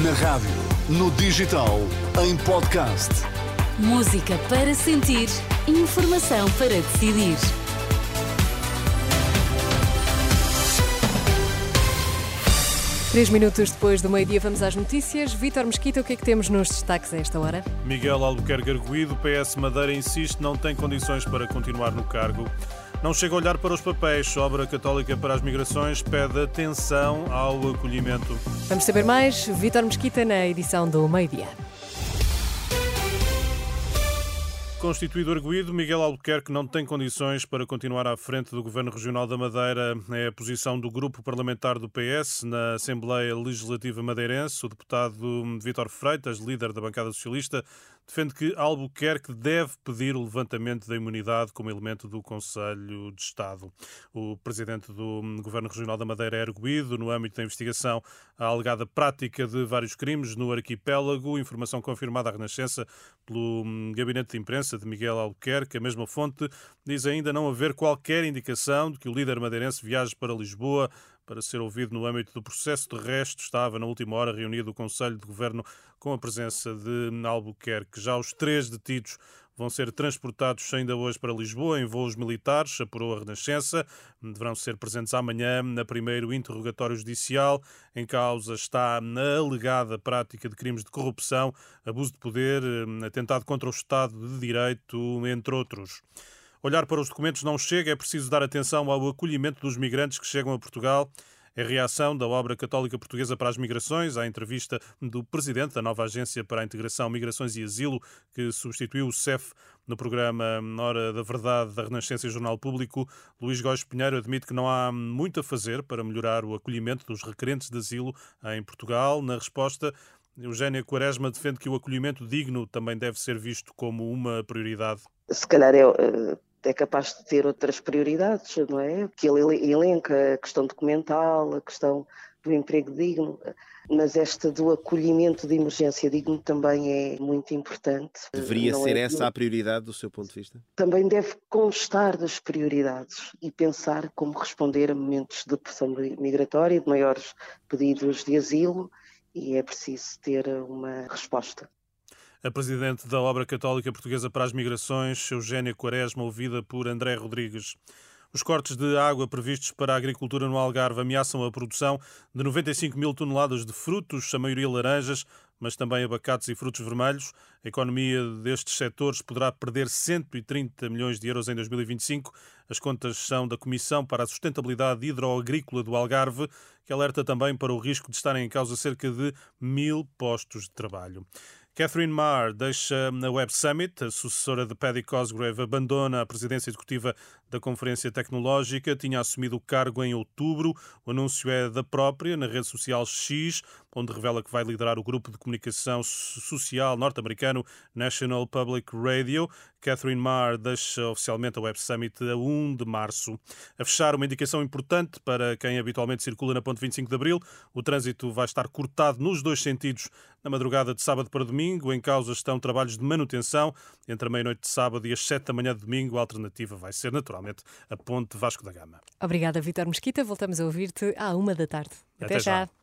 Na rádio, no digital, em podcast. Música para sentir, informação para decidir. Três minutos depois do meio-dia, vamos às notícias. Vítor Mesquita, o que é que temos nos destaques a esta hora? Miguel Albuquerque Arguído, PS Madeira insiste, não tem condições para continuar no cargo. Não chega a olhar para os papéis. Obra Católica para as Migrações pede atenção ao acolhimento. Vamos saber mais. Vítor Mesquita na edição do meio-dia. Constituído arguído, Miguel Albuquerque não tem condições para continuar à frente do Governo Regional da Madeira. É a posição do grupo parlamentar do PS na Assembleia Legislativa Madeirense. O deputado Vítor Freitas, líder da bancada socialista, defende que Albuquerque deve pedir o levantamento da imunidade como elemento do Conselho de Estado. O presidente do Governo Regional da Madeira é arguído no âmbito da investigação à alegada prática de vários crimes no arquipélago, informação confirmada à Renascença pelo Gabinete de Imprensa de Miguel Albuquerque. A mesma fonte diz ainda não haver qualquer indicação de que o líder madeirense viaje para Lisboa para ser ouvido no âmbito do processo. De resto, estava na última hora reunido o Conselho de Governo com a presença de Albuquerque. Já os três detidos vão ser transportados ainda hoje para Lisboa em voos militares, apurou a Renascença. Deverão ser presentes amanhã na primeiro interrogatório judicial. Em causa está a alegada prática de crimes de corrupção, abuso de poder, atentado contra o Estado de Direito, entre outros. Olhar para os documentos não chega, é preciso dar atenção ao acolhimento dos migrantes que chegam a Portugal. É reação da obra católica portuguesa para as migrações à entrevista do presidente da nova Agência para a Integração, Migrações e Asilo, que substituiu o CEF no programa Hora da Verdade da Renascença e Jornal Público. Luís Góes Pinheiro admite que não há muito a fazer para melhorar o acolhimento dos requerentes de asilo em Portugal. Na resposta, Eugénia Quaresma defende que o acolhimento digno também deve ser visto como uma prioridade. Se calhar é eh, é capaz de ter outras prioridades, não é? Que ele elenca a questão documental, a questão do emprego digno, mas esta do acolhimento de emergência digno também é muito importante. Deveria não ser é essa a prioridade do seu ponto de vista? Também deve constar das prioridades e pensar como responder a momentos de pressão migratória, de maiores pedidos de asilo, e é preciso ter uma resposta. A presidente da Obra Católica Portuguesa para as Migrações, Eugénia Quaresma, ouvida por André Rodrigues. Os cortes de água previstos para a agricultura no Algarve ameaçam a produção de 95 mil toneladas de frutos, a maioria laranjas, mas também abacates e frutos vermelhos. A economia destes setores poderá perder 130 milhões de euros em 2025. As contas são da Comissão para a Sustentabilidade Hidroagrícola do Algarve, que alerta também para o risco de estarem em causa cerca de mil postos de trabalho. Catherine Marr deixa a Web Summit, a sucessora de Paddy Cosgrave abandona a presidência executiva da Conferência Tecnológica, tinha assumido o cargo em outubro. O anúncio é da própria na rede social X, onde revela que vai liderar o grupo de comunicação social norte-americano National Public Radio. Catherine Marr deixa oficialmente a Web Summit a 1 de março. A fechar, uma indicação importante para quem habitualmente circula na Ponte 25 de Abril. O trânsito vai estar cortado nos dois sentidos na madrugada de sábado para domingo. Em causa estão trabalhos de manutenção entre a meia-noite de sábado e as 7 da manhã de domingo. A alternativa vai ser, naturalmente, a Ponte Vasco da Gama. Obrigada, Vitor Mesquita. Voltamos a ouvir-te à uma da tarde. Até, Até já. já.